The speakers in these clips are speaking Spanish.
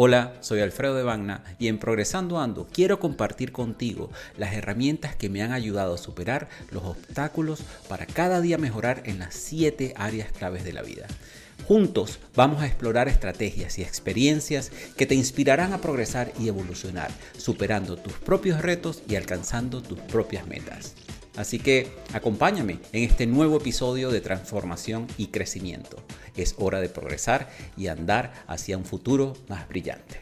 Hola, soy Alfredo de Bagna y en Progresando Ando quiero compartir contigo las herramientas que me han ayudado a superar los obstáculos para cada día mejorar en las siete áreas claves de la vida. Juntos vamos a explorar estrategias y experiencias que te inspirarán a progresar y evolucionar, superando tus propios retos y alcanzando tus propias metas. Así que acompáñame en este nuevo episodio de transformación y crecimiento. Es hora de progresar y andar hacia un futuro más brillante.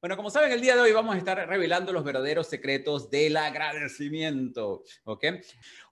Bueno, como saben, el día de hoy vamos a estar revelando los verdaderos secretos del agradecimiento, ¿ok?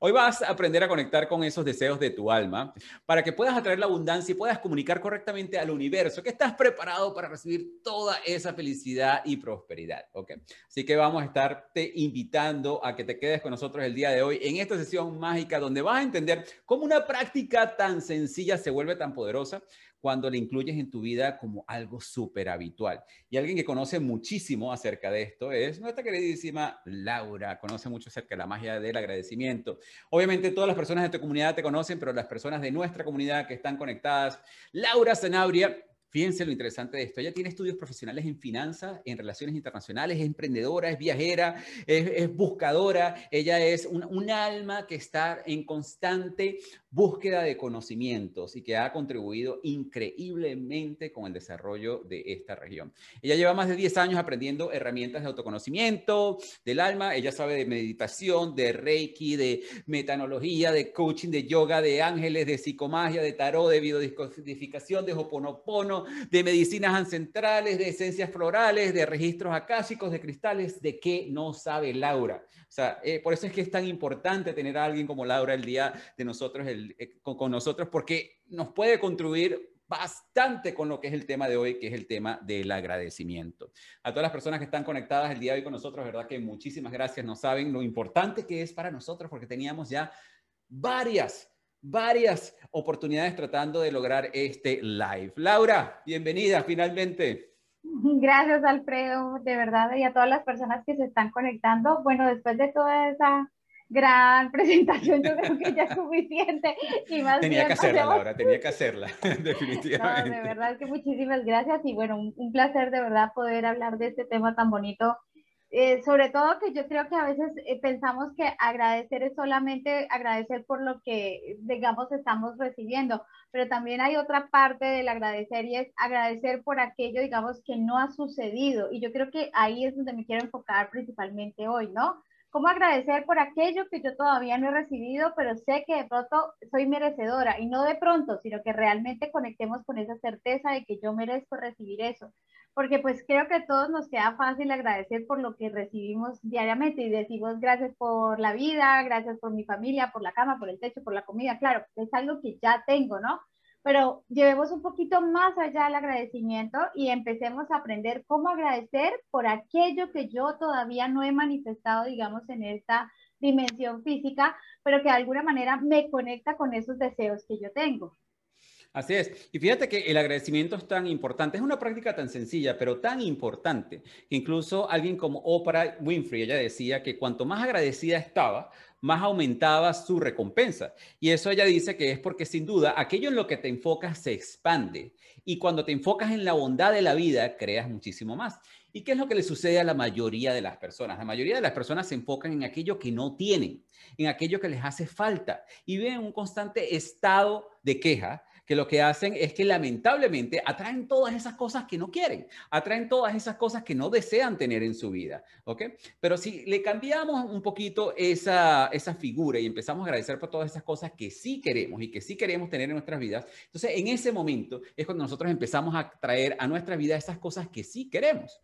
Hoy vas a aprender a conectar con esos deseos de tu alma para que puedas atraer la abundancia y puedas comunicar correctamente al universo que estás preparado para recibir toda esa felicidad y prosperidad, ¿ok? Así que vamos a estarte invitando a que te quedes con nosotros el día de hoy en esta sesión mágica donde vas a entender cómo una práctica tan sencilla se vuelve tan poderosa cuando le incluyes en tu vida como algo súper habitual. Y alguien que conoce muchísimo acerca de esto es nuestra queridísima Laura, conoce mucho acerca de la magia del agradecimiento. Obviamente todas las personas de tu comunidad te conocen, pero las personas de nuestra comunidad que están conectadas, Laura Zanabria Fíjense lo interesante de esto. Ella tiene estudios profesionales en finanzas, en relaciones internacionales, es emprendedora, es viajera, es, buscadora. Ella es un, alma que está en constante búsqueda de conocimientos y que ha contribuido increíblemente con el desarrollo de esta región. Ella lleva más de 10 años aprendiendo herramientas de autoconocimiento del alma. Ella sabe de meditación, de reiki, de metanología, de coaching, de yoga, de ángeles, de psicomagia, de tarot, de biodescodificación, de hoponopono de medicinas ancestrales, de esencias florales, de registros acásicos, de cristales, de qué no sabe Laura. O sea, eh, por eso es que es tan importante tener a alguien como Laura el día de nosotros, el, eh, con, nosotros, porque nos puede contribuir bastante con lo que es el tema de hoy, que es el tema del agradecimiento. A todas las personas que están conectadas el día de hoy con nosotros, verdad que muchísimas gracias. No saben lo importante que es para nosotros, porque teníamos ya varias varias oportunidades tratando de lograr este live. Laura, bienvenida finalmente. Gracias, Alfredo, de verdad, y a todas las personas que se están conectando. Bueno, después de toda esa gran presentación, yo creo que ya es suficiente. Y más tenía que hacerla, Laura, tenía que hacerla, definitivamente. No, de verdad que muchísimas gracias y bueno, un placer de verdad poder hablar de este tema tan bonito eh, sobre todo que yo creo que a veces eh, pensamos que agradecer es solamente agradecer por lo que, digamos, estamos recibiendo, pero también hay otra parte del agradecer y es agradecer por aquello, digamos, que no ha sucedido. Y yo creo que ahí es donde me quiero enfocar principalmente hoy, ¿no? ¿Cómo agradecer por aquello que yo todavía no he recibido, pero sé que de pronto soy merecedora? Y no de pronto, sino que realmente conectemos con esa certeza de que yo merezco recibir eso porque pues creo que a todos nos queda fácil agradecer por lo que recibimos diariamente y decimos gracias por la vida, gracias por mi familia, por la cama, por el techo, por la comida, claro, es algo que ya tengo, ¿no? Pero llevemos un poquito más allá el agradecimiento y empecemos a aprender cómo agradecer por aquello que yo todavía no he manifestado, digamos, en esta dimensión física, pero que de alguna manera me conecta con esos deseos que yo tengo. Así es. Y fíjate que el agradecimiento es tan importante. Es una práctica tan sencilla, pero tan importante, que incluso alguien como Oprah Winfrey, ella decía que cuanto más agradecida estaba, más aumentaba su recompensa. Y eso ella dice que es porque sin duda aquello en lo que te enfocas se expande. Y cuando te enfocas en la bondad de la vida, creas muchísimo más. ¿Y qué es lo que le sucede a la mayoría de las personas? La mayoría de las personas se enfocan en aquello que no tienen, en aquello que les hace falta y viven un constante estado de queja que lo que hacen es que lamentablemente atraen todas esas cosas que no quieren, atraen todas esas cosas que no desean tener en su vida, ¿ok? Pero si le cambiamos un poquito esa, esa figura y empezamos a agradecer por todas esas cosas que sí queremos y que sí queremos tener en nuestras vidas, entonces en ese momento es cuando nosotros empezamos a traer a nuestra vida esas cosas que sí queremos.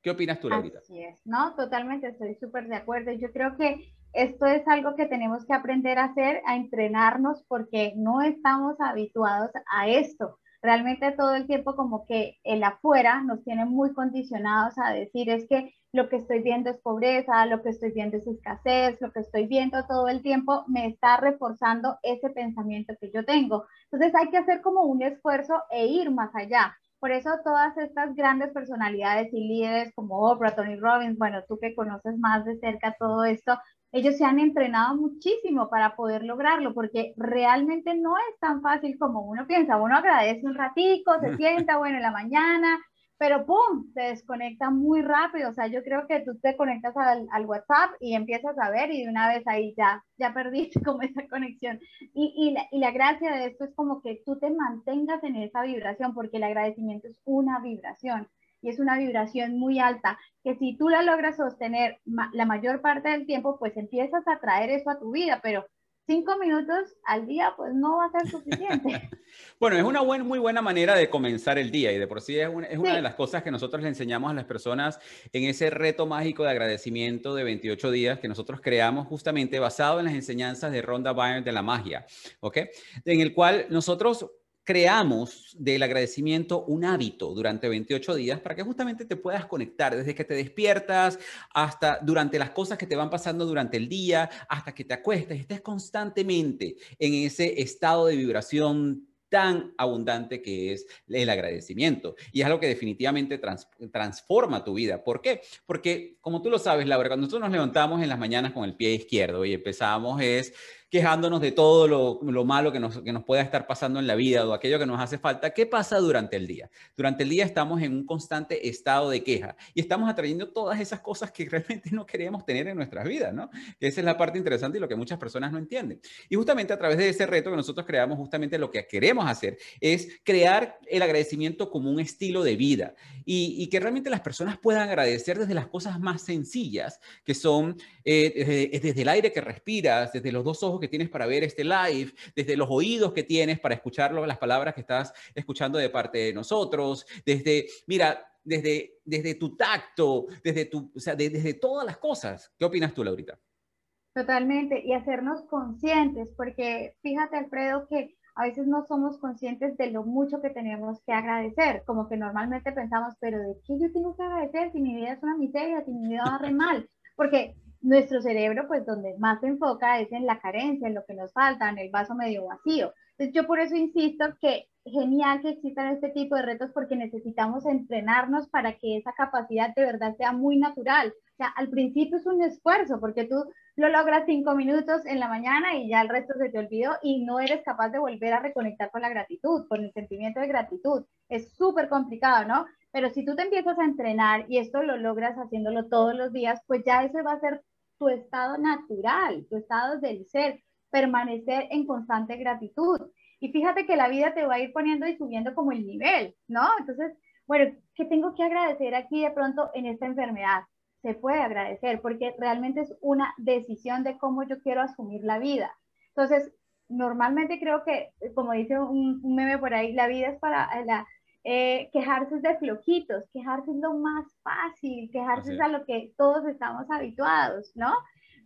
¿Qué opinas tú, Laurita? Así es, no, totalmente, estoy súper de acuerdo. Yo creo que esto es algo que tenemos que aprender a hacer, a entrenarnos, porque no estamos habituados a esto. realmente todo el tiempo como que el afuera nos tiene muy condicionados a decir es que lo que estoy viendo es pobreza, lo que estoy viendo es escasez, lo que estoy viendo todo el tiempo me está reforzando ese pensamiento que yo tengo. Entonces hay que hacer como un esfuerzo e ir más allá. Por eso todas estas grandes personalidades y líderes como Oprah, Tony Robbins, bueno, tú que conoces más de cerca todo esto, ellos se han entrenado muchísimo para poder lograrlo, porque realmente no es tan fácil como uno piensa. Uno agradece un ratico, se sienta, bueno, en la mañana, pero ¡pum! Se desconecta muy rápido. O sea, yo creo que tú te conectas al, al, WhatsApp y empiezas a ver y de una vez ahí ya, ya perdiste como esa conexión. Y, y, la, y la gracia de esto es como que tú te mantengas en esa vibración, porque el agradecimiento es una vibración y es una vibración muy alta, que si tú la logras sostener la mayor parte del tiempo, pues empiezas a traer eso a tu vida, pero cinco minutos al día, pues no va a ser suficiente. bueno, es una muy buena manera de comenzar el día y de por sí es, una, es una de las cosas que nosotros le enseñamos a las personas en ese reto mágico de agradecimiento de 28 días que nosotros creamos justamente basado en las enseñanzas de Ronda Byrne de la magia, ¿ok? En el cual nosotros creamos del agradecimiento un hábito durante 28 días para que justamente te puedas conectar desde que te despiertas hasta durante las cosas que te van pasando durante el día, hasta que te acuestes, estés constantemente en ese estado de vibración tan abundante que es el agradecimiento. Y es algo que definitivamente transforma tu vida. ¿Por qué? Porque, como tú lo sabes, Laura, cuando nosotros nos levantamos en las mañanas con el pie izquierdo y empezamos es quejándonos de todo lo, malo que nos, que nos pueda estar pasando en la vida o aquello que nos hace falta, ¿qué pasa durante el día? Durante el día estamos en un constante estado de queja y estamos atrayendo todas esas cosas que realmente no queremos tener en nuestras vidas, ¿no? Esa es la parte interesante y lo que muchas personas no entienden. Y justamente a través de ese reto que nosotros creamos, justamente lo que queremos hacer es crear el agradecimiento como un estilo de vida y, que realmente las personas puedan agradecer desde las cosas más sencillas, que son eh, desde el aire que respiras, desde los dos ojos que tienes para ver este live, desde los oídos que tienes para escuchar las palabras que estás escuchando de parte de nosotros, desde, mira, desde, desde tu tacto, desde, tu, o sea, desde todas las cosas. ¿Qué opinas tú, Laurita? Totalmente, y hacernos conscientes, porque fíjate, Alfredo, que a veces no somos conscientes de lo mucho que tenemos que agradecer, como que normalmente pensamos, pero ¿de qué yo tengo que agradecer si mi vida es una miseria, si mi vida va re mal? Porque nuestro cerebro, pues donde más se enfoca es en la carencia, en lo que nos falta, en el vaso medio vacío. Entonces yo por eso insisto que genial que existan este tipo de retos porque necesitamos entrenarnos para que esa capacidad de verdad sea muy natural. O sea, al principio es un esfuerzo porque tú lo logras cinco minutos en la mañana y ya el resto se te olvidó y no eres capaz de volver a reconectar con la gratitud, con el sentimiento de gratitud. Es súper complicado, ¿no? Pero si tú te empiezas a entrenar y esto lo logras haciéndolo todos los días, pues ya ese va a ser tu estado natural, tu estado del ser, permanecer en constante gratitud. Y fíjate que la vida te va a ir poniendo y subiendo como el nivel, ¿no? Entonces, bueno, ¿qué tengo que agradecer aquí de pronto en esta enfermedad? Se puede agradecer porque realmente es una decisión de cómo yo quiero asumir la vida. Entonces, normalmente creo que, como dice un, un meme por ahí, la vida es para la, eh, quejarse de flojitos, quejarse es lo más fácil, quejarse es a lo que todos estamos habituados, ¿no?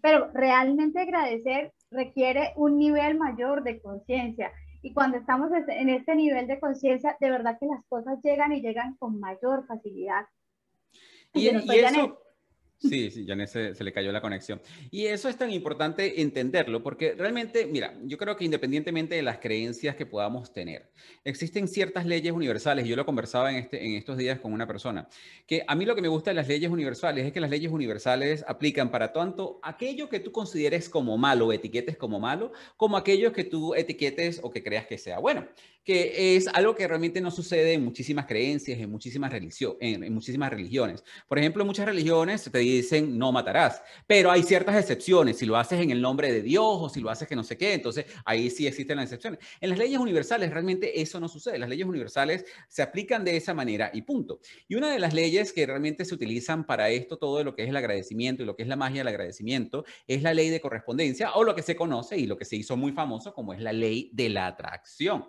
Pero realmente agradecer requiere un nivel mayor de conciencia. Y cuando estamos en este nivel de conciencia, de verdad que las cosas llegan y llegan con mayor facilidad. Y, y eso, Sí, sí, se, se le cayó la conexión. Y eso es tan importante entenderlo porque realmente, mira, yo creo que independientemente de las creencias que podamos tener, existen ciertas leyes universales. Yo lo conversaba en, este, en estos días con una persona, que a mí lo que me gusta de las leyes universales es que las leyes universales aplican para tanto aquello que tú consideres como malo o etiquetes como malo, como aquello que tú etiquetes o que creas que sea bueno que es algo que realmente no sucede en muchísimas creencias, en muchísimas, en, muchísimas religiones. Por ejemplo, en muchas religiones te dicen no matarás, pero hay ciertas excepciones. Si lo haces en el nombre de Dios o si lo haces que no sé qué, entonces ahí sí existen las excepciones. En las leyes universales realmente eso no sucede. Las leyes universales se aplican de esa manera y punto. Y una de las leyes que realmente se utilizan para esto, todo lo que es el agradecimiento y lo que es la magia del agradecimiento, es la ley de correspondencia o lo que se conoce y lo que se hizo muy famoso como es la ley de la atracción.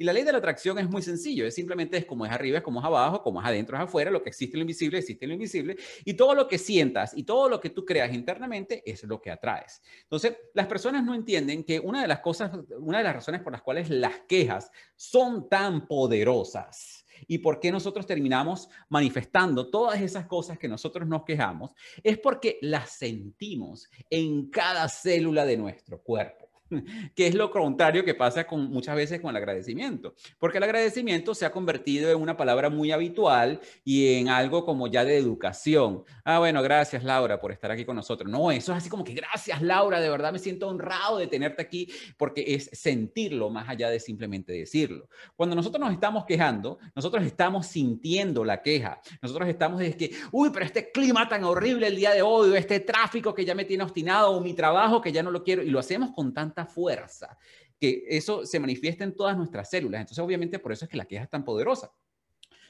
Y la ley de la atracción es muy sencillo, es simplemente es como es arriba, es como es abajo, como es adentro, es afuera, lo que existe en lo invisible, existe en lo invisible, y todo lo que sientas y todo lo que tú creas internamente es lo que atraes. Entonces, las personas no entienden que una de las cosas, una de las razones por las cuales las quejas son tan poderosas y por qué nosotros terminamos manifestando todas esas cosas que nosotros nos quejamos, es porque las sentimos en cada célula de nuestro cuerpo. que es lo contrario que pasa con, muchas veces con el agradecimiento, porque el agradecimiento se ha convertido en una palabra muy habitual y en algo como ya de educación. Ah, bueno, gracias Laura por estar aquí con nosotros. No, eso es así como que gracias Laura, de verdad me siento honrado de tenerte aquí, porque es sentirlo más allá de simplemente decirlo. Cuando nosotros nos estamos quejando, nosotros estamos sintiendo la queja, nosotros estamos de que, uy, pero este clima tan horrible el día de hoy, o este tráfico que ya me tiene obstinado, o mi trabajo que ya no lo quiero, y lo hacemos con tanta fuerza, que eso se manifiesta en todas nuestras células. Entonces, obviamente, por eso es que la queja es tan poderosa.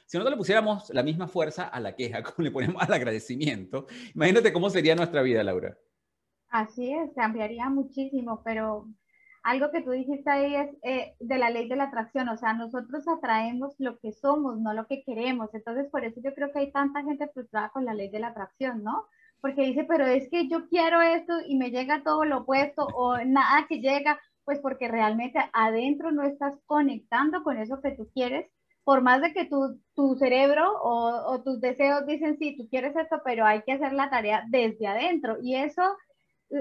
Si nosotros le pusiéramos la misma fuerza a la queja como le ponemos al agradecimiento, imagínate cómo sería nuestra vida, Laura. Así es, cambiaría muchísimo, pero algo que tú dijiste ahí es eh, de la ley de la atracción, o sea, nosotros atraemos lo que somos, no lo que queremos. Entonces, por eso yo creo que hay tanta gente frustrada con la ley de la atracción, ¿no? Porque dice, pero es que yo quiero esto y me llega todo lo opuesto o nada que llega, pues porque realmente adentro no estás conectando con eso que tú quieres, por más de que tu, tu cerebro o, o, tus deseos dicen, sí, tú quieres esto, pero hay que hacer la tarea desde adentro y eso...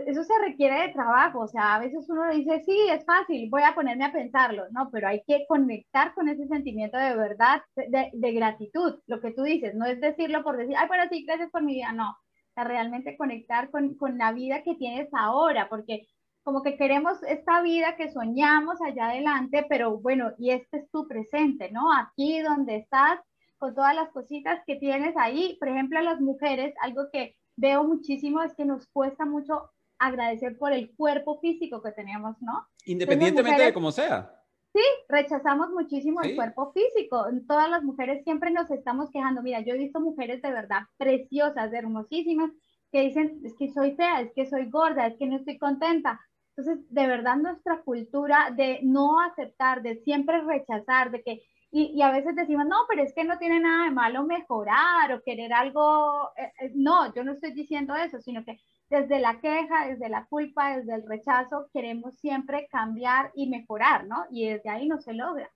Eso se requiere de trabajo, o sea, a veces uno dice, sí, es fácil, voy a ponerme a pensarlo, no, pero hay que conectar con ese sentimiento de verdad, de, de gratitud, lo que tú dices, no es decirlo por decir, ay, bueno, sí, gracias por mi vida, no, realmente conectar con, con la vida que tienes ahora, porque como que queremos esta vida que soñamos allá adelante, pero bueno, y este es tu presente, ¿no? Aquí donde estás, con todas las cositas que tienes ahí. Por ejemplo, a las mujeres, algo que veo muchísimo es que nos cuesta mucho agradecer por el cuerpo físico que tenemos, ¿no? Independientemente de cómo sea. Sí, rechazamos muchísimo el cuerpo físico. Todas las mujeres siempre nos estamos quejando. Mira, yo he visto mujeres de verdad preciosas, hermosísimas, que dicen, es que soy fea, es que soy gorda, es que no estoy contenta. Entonces, de verdad nuestra cultura de no aceptar, de siempre rechazar, de que, y, a veces decimos, no, pero es que no tiene nada de malo mejorar o querer algo, eh, eh, no, yo no estoy diciendo eso, sino que desde la queja, desde la culpa, desde el rechazo, queremos siempre cambiar y mejorar, ¿no? Y desde ahí no se logra.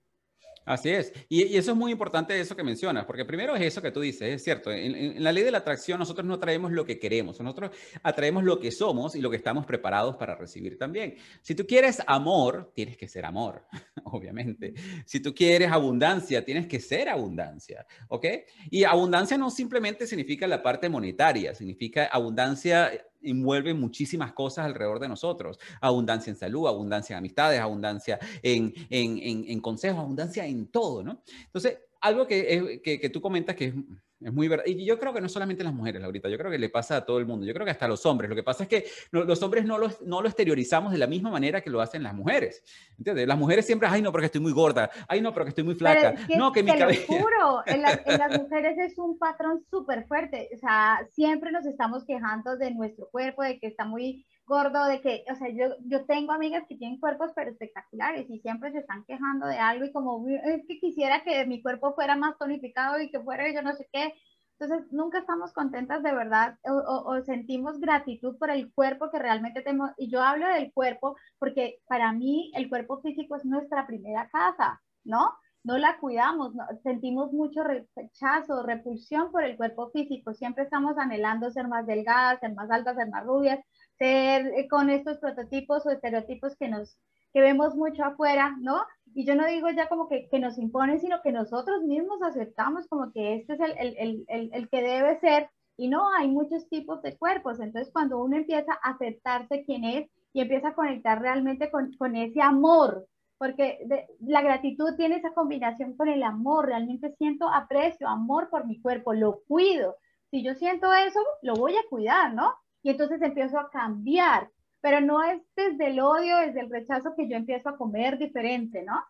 Así es. Y, eso es muy importante eso que mencionas, porque primero es eso que tú dices, es cierto. En, la ley de la atracción nosotros no traemos lo que queremos, nosotros atraemos lo que somos y lo que estamos preparados para recibir también. Si tú quieres amor, tienes que ser amor, obviamente. Si tú quieres abundancia, tienes que ser abundancia, ¿ok? Y abundancia no simplemente significa la parte monetaria, significa abundancia envuelve muchísimas cosas alrededor de nosotros. Abundancia en salud, abundancia en amistades, abundancia en, en, en, consejos, abundancia en todo, ¿no? Entonces, algo que, que, que tú comentas que es es muy verdad. Y yo creo que no solamente las mujeres, ahorita, yo creo que le pasa a todo el mundo. Yo creo que hasta a los hombres. Lo que pasa es que los hombres no lo, no lo exteriorizamos de la misma manera que lo hacen las mujeres. ¿Entiendes? Las mujeres siempre, ay, no, porque estoy muy gorda. Ay, no, porque estoy muy flaca. no, que mi cabello. juro, en, en las mujeres es un patrón súper fuerte. O sea, siempre nos estamos quejando de nuestro cuerpo, de que está muy gordo, de que, o sea, yo, yo tengo amigas que tienen cuerpos pero espectaculares y siempre se están quejando de algo y como es que quisiera que mi cuerpo fuera más tonificado y que fuera yo no sé qué. Entonces, nunca estamos contentas de verdad o, o, sentimos gratitud por el cuerpo que realmente tenemos. Y yo hablo del cuerpo porque para mí el cuerpo físico es nuestra primera casa, ¿no? No la cuidamos, sentimos mucho rechazo, repulsión por el cuerpo físico. Siempre estamos anhelando ser más delgadas, ser más altas, ser más rubias, ser eh, con estos prototipos o estereotipos que nos que vemos mucho afuera, ¿no? Y yo no digo ya como que, que nos imponen, sino que nosotros mismos aceptamos como que este es el, el, el, el, que debe ser. Y no, hay muchos tipos de cuerpos. Entonces, cuando uno empieza a aceptarse quién es y empieza a conectar realmente con, con ese amor, porque la gratitud tiene esa combinación con el amor. Realmente siento aprecio, amor por mi cuerpo, lo cuido. Si yo siento eso, lo voy a cuidar, ¿no? Y entonces empiezo a cambiar, pero no es desde el odio, desde el rechazo que yo empiezo a comer diferente, ¿no?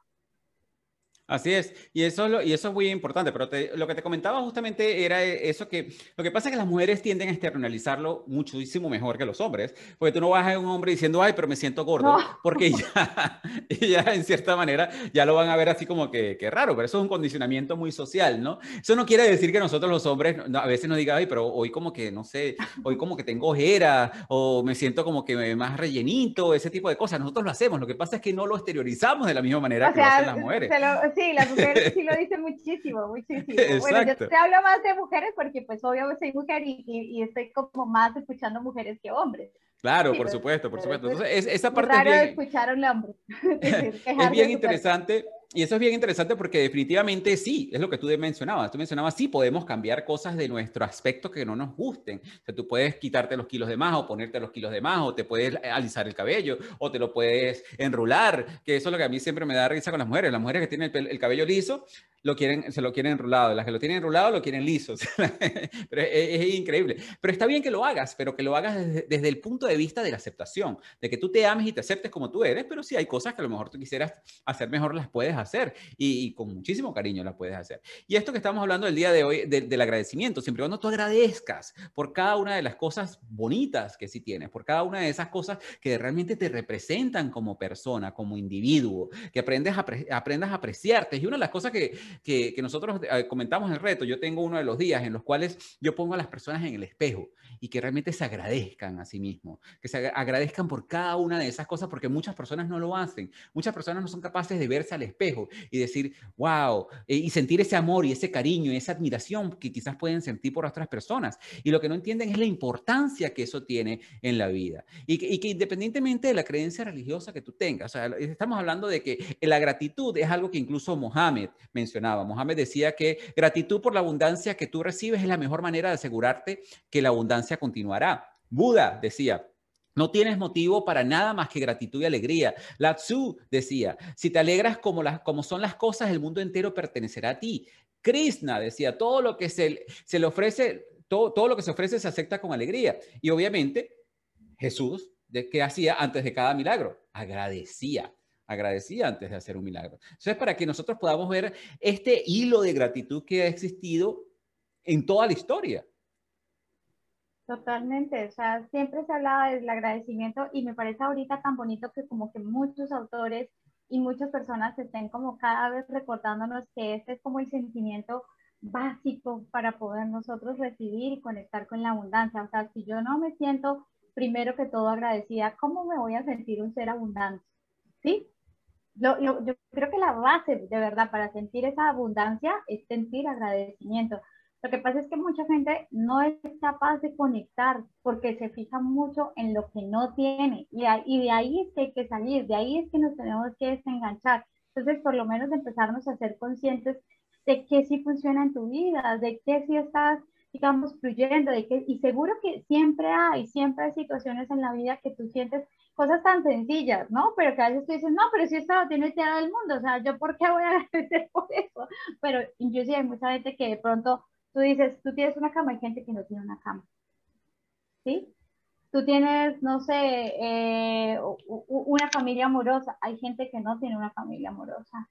Así es, y eso, es lo, y eso es muy importante, pero lo que te comentaba justamente era eso que lo que pasa es que las mujeres tienden a externalizarlo muchísimo mejor que los hombres, porque tú no vas a un hombre diciendo, ay, pero me siento gordo, porque ya, ya en cierta manera ya lo van a ver así como que, que, raro, pero eso es un condicionamiento muy social, ¿no? Eso no quiere decir que nosotros los hombres a veces nos digan, ay, pero hoy como que, no sé, hoy como que tengo ojera, o me siento como que más rellenito, ese tipo de cosas, nosotros lo hacemos, lo que pasa es que no lo exteriorizamos de la misma manera que lo hacen las mujeres. sí, las mujeres sí lo dicen muchísimo, muchísimo. Bueno, yo te hablo más de mujeres porque pues obviamente soy mujer y, y, estoy como más escuchando mujeres que hombres. Claro, por supuesto, por supuesto. Entonces, esa parte es bien, escuchar a un hombre. es bien interesante y eso es bien interesante porque definitivamente sí, es lo que tú mencionabas. Tú mencionabas, sí, podemos cambiar cosas de nuestro aspecto que no nos gusten. O sea, tú puedes quitarte los kilos de más o ponerte los kilos de más o te puedes alisar el cabello o te lo puedes enrular, que eso es lo que a mí siempre me da risa con las mujeres. Las mujeres que tienen el, cabello liso, lo quieren, se lo quieren enrulado. Las que lo tienen enrulado, lo quieren liso. pero es, increíble. Pero está bien que lo hagas, pero que lo hagas desde, desde, el punto de vista de la aceptación, de que tú te ames y te aceptes como tú eres, pero si hay cosas que a lo mejor tú quisieras hacer mejor, las puedes hacer hacer y, con muchísimo cariño la puedes hacer. Y esto que estamos hablando el día de hoy del agradecimiento, siempre cuando tú agradezcas por cada una de las cosas bonitas que sí tienes, por cada una de esas cosas que realmente te representan como persona, como individuo, que aprendes a, aprendas a apreciarte. Y una de las cosas que, que, que nosotros eh, comentamos en el reto, yo tengo uno de los días en los cuales yo pongo a las personas en el espejo y que realmente se agradezcan a sí mismos, que se agradezcan por cada una de esas cosas, porque muchas personas no lo hacen. Muchas personas no son capaces de verse al espejo y decir, wow, eh, y sentir ese amor y ese cariño y esa admiración que quizás pueden sentir por otras personas. Y lo que no entienden es la importancia que eso tiene en la vida. Y que, independientemente de la creencia religiosa que tú tengas, o sea, estamos hablando de que la gratitud es algo que incluso Mohammed mencionaba. Mohammed decía que gratitud por la abundancia que tú recibes es la mejor manera de asegurarte que la abundancia continuará. Buda decía, no tienes motivo para nada más que gratitud y alegría. La Tzu decía, si te alegras como, las, como son las cosas, el mundo entero pertenecerá a ti. Krishna decía, todo lo que se, se le ofrece, todo, todo, lo que se ofrece se acepta con alegría. Y obviamente Jesús, ¿qué hacía antes de cada milagro? Agradecía agradecía antes de hacer un milagro. Entonces, para que nosotros podamos ver este hilo de gratitud que ha existido en toda la historia. Totalmente, o sea, siempre se hablaba del agradecimiento y me parece ahorita tan bonito que como que muchos autores y muchas personas estén como cada vez recordándonos que este es como el sentimiento básico para poder nosotros recibir y conectar con la abundancia. O sea, si yo no me siento primero que todo agradecida, ¿cómo me voy a sentir un ser abundante? ¿Sí? yo creo que la base de verdad para sentir esa abundancia es sentir agradecimiento. Lo que pasa es que mucha gente no es capaz de conectar porque se fija mucho en lo que no tiene y, de ahí es que hay que salir, de ahí es que nos tenemos que desenganchar. Entonces, por lo menos empezarnos a ser conscientes de qué sí funciona en tu vida, de qué sí estás, digamos, fluyendo, de qué, y seguro que siempre hay, siempre hay situaciones en la vida que tú sientes cosas tan sencillas, ¿no? Pero que a veces tú dices, no, pero si esto lo tiene todo el mundo, o sea, ¿yo por qué voy a agradecer por eso? Pero sí hay mucha gente que de pronto Tú dices, tú tienes una cama, hay gente que no tiene una cama. ¿Sí? Tú tienes, no sé, eh, una familia amorosa, hay gente que no tiene una familia amorosa.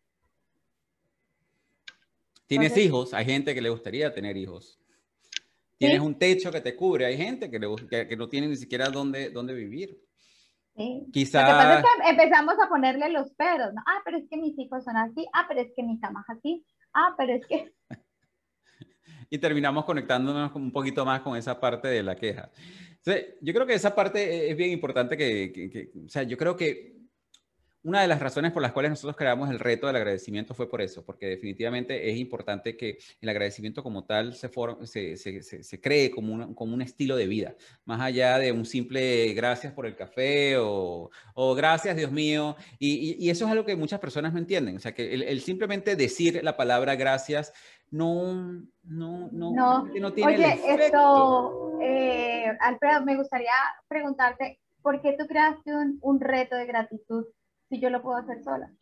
Tienes hijos, hay gente que le gustaría tener hijos. Tienes un techo que te cubre, hay gente que, le, que, no tiene ni siquiera dónde, dónde vivir. Sí. Quizá... Lo que pasa es que empezamos a ponerle los peros, ¿no? Ah, pero es que mis hijos son así, ah, pero es que mi cama es así, ah, pero es que... y terminamos conectándonos un poquito más con esa parte de la queja. yo creo que esa parte es bien importante que, o sea, yo creo que una de las razones por las cuales nosotros creamos el reto del agradecimiento fue por eso, porque definitivamente es importante que el agradecimiento como tal se, se, se, se, cree como un, como un estilo de vida, más allá de un simple gracias por el café o, o gracias Dios mío, y, y, eso es algo que muchas personas no entienden, o sea, que el, el simplemente decir la palabra gracias no, no, no, no, tiene Oye, esto, eh, Alfredo, me gustaría preguntarte, ¿por qué tú creaste un, un reto de gratitud si yo lo puedo hacer sola?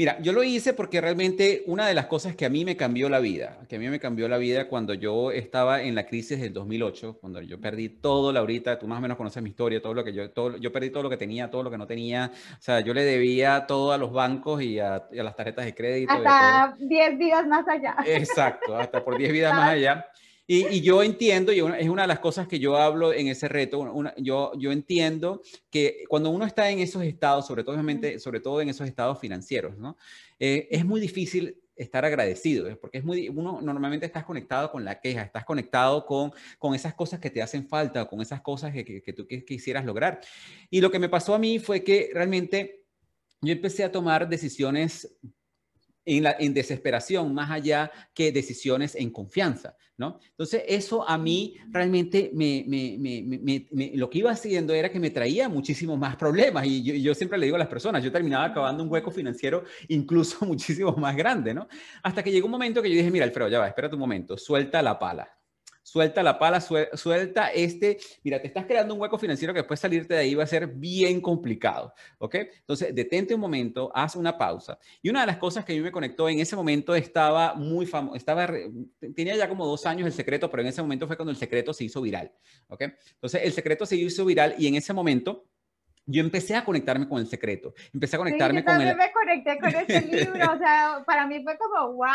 Mira, yo lo hice porque realmente una de las cosas que a mí me cambió la vida, que a mí me cambió la vida cuando yo estaba en la crisis del 2008, cuando yo perdí todo, Laurita, tú más o menos conoces mi historia, todo lo que yo, todo, yo perdí todo lo que tenía, todo lo que no tenía, o sea, yo le debía todo a los bancos y a, las tarjetas de crédito. Hasta 10 vidas más allá. Exacto, hasta por 10 vidas más allá. Y, yo entiendo, y es una de las cosas que yo hablo en ese reto, yo, yo entiendo que cuando uno está en esos estados, sobre todo, obviamente, sobre todo en esos estados financieros, ¿no? Eh, es muy difícil estar agradecido, ¿eh? porque es muy, uno normalmente estás conectado con la queja, estás conectado con, con esas cosas que te hacen falta, con esas cosas que, que, que tú quisieras lograr. Y lo que me pasó a mí fue que realmente yo empecé a tomar decisiones en, la, en desesperación más allá que decisiones en confianza, ¿no? Entonces, eso a mí realmente me, me, me, lo que iba haciendo era que me traía muchísimos más problemas y yo, yo, siempre le digo a las personas, yo terminaba acabando un hueco financiero incluso muchísimo más grande, ¿no? Hasta que llegó un momento que yo dije, mira, Alfredo, ya va, espérate un momento, suelta la pala, suelta la pala, suelta este, mira, te estás creando un hueco financiero que después salirte de ahí va a ser bien complicado, ¿ok? Entonces, detente un momento, haz una pausa. Y una de las cosas que a mí me conectó en ese momento estaba muy famoso, estaba, tenía ya como dos años el secreto, pero en ese momento fue cuando el secreto se hizo viral, ¿ok? Entonces, el secreto se hizo viral y en ese momento yo empecé a conectarme con el secreto, empecé a conectarme con el... me conecté con ese libro, o sea, para mí fue como, wow,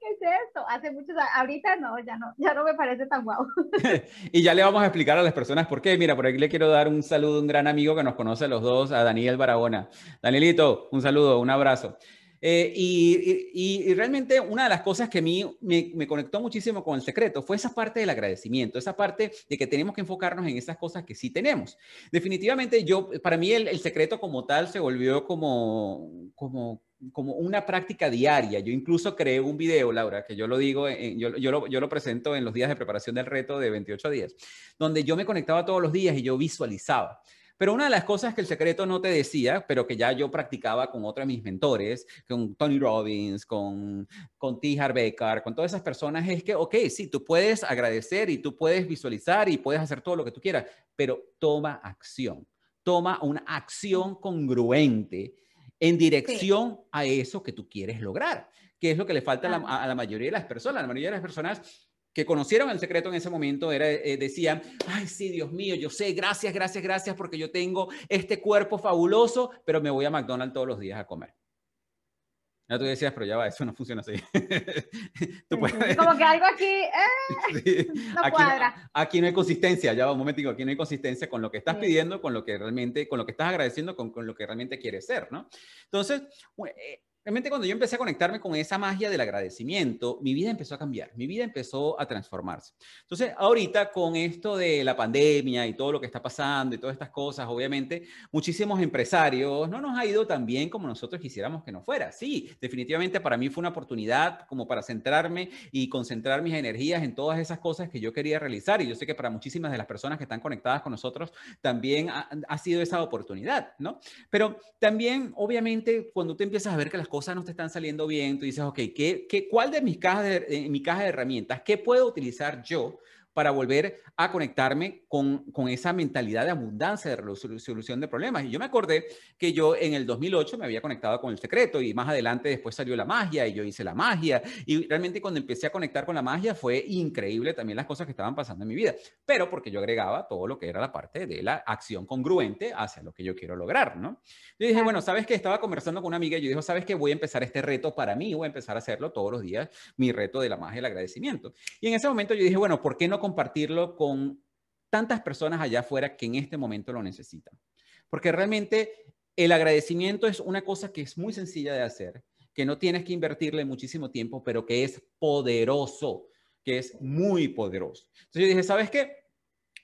¿qué es esto? Hace muchos años, ahorita no, ya no, ya no me parece tan guau. y ya le vamos a explicar a las personas por qué. Mira, por aquí le quiero dar un saludo a un gran amigo que nos conoce a los dos, a Daniel Barahona. Danielito, un saludo, un abrazo. Eh, y, realmente una de las cosas que a mí me, conectó muchísimo con el secreto fue esa parte del agradecimiento, esa parte de que tenemos que enfocarnos en esas cosas que sí tenemos. Definitivamente yo, para mí el, secreto como tal se volvió como, como, como una práctica diaria. Yo incluso creé un video, Laura, que yo lo digo, yo, yo, lo, yo lo presento en los días de preparación del reto de 28 días, donde yo me conectaba todos los días y yo visualizaba. Pero una de las cosas que el secreto no te decía, pero que ya yo practicaba con otros de mis mentores, con Tony Robbins, con, con T. Harbecker, con todas esas personas, es que, ok, sí, tú puedes agradecer y tú puedes visualizar y puedes hacer todo lo que tú quieras, pero toma acción. Toma una acción congruente en dirección a eso que tú quieres lograr, que es lo que le falta a la, a la mayoría de las personas. La mayoría de las personas que conocieron el secreto en ese momento era, eh, decían, ay, sí, Dios mío, yo sé, gracias, gracias, gracias, porque yo tengo este cuerpo fabuloso, pero me voy a McDonald's todos los días a comer. Ya tú decías, pero ya va, eso no funciona así. Como que algo aquí eh, no aquí, cuadra. aquí no hay consistencia, ya va un momentico, aquí no hay consistencia con lo que estás pidiendo, con lo que realmente, con lo que estás agradeciendo, con, con lo que realmente quieres ser, ¿no? Entonces, eh, Realmente cuando yo empecé a conectarme con esa magia del agradecimiento, mi vida empezó a cambiar, mi vida empezó a transformarse. Entonces, ahorita con esto de la pandemia y todo lo que está pasando y todas estas cosas, obviamente, muchísimos empresarios no nos ha ido tan bien como nosotros quisiéramos que nos fuera. Sí, definitivamente para mí fue una oportunidad como para centrarme y concentrar mis energías en todas esas cosas que yo quería realizar. Y yo sé que para muchísimas de las personas que están conectadas con nosotros también ha, ha sido esa oportunidad, ¿no? Pero también, obviamente, cuando tú empiezas a ver que las cosas cosas no te están saliendo bien, tú dices, ok, ¿qué, qué, cuál de mis cajas de, mi caja de herramientas, qué puedo utilizar yo para volver a conectarme con, con, esa mentalidad de abundancia, de resolución de problemas. Y yo me acordé que yo en el 2008 me había conectado con el secreto y más adelante después salió la magia y yo hice la magia. Y realmente cuando empecé a conectar con la magia fue increíble también las cosas que estaban pasando en mi vida, pero porque yo agregaba todo lo que era la parte de la acción congruente hacia lo que yo quiero lograr, ¿no? Yo dije, bueno, ¿sabes que Estaba conversando con una amiga y yo dije, ¿sabes que Voy a empezar este reto para mí, voy a empezar a hacerlo todos los días, mi reto de la magia y el agradecimiento. Y en ese momento yo dije, bueno, ¿por qué no compartirlo con tantas personas allá afuera que en este momento lo necesitan. Porque realmente el agradecimiento es una cosa que es muy sencilla de hacer, que no tienes que invertirle muchísimo tiempo, pero que es poderoso, que es muy poderoso. Entonces yo dije, ¿sabes qué?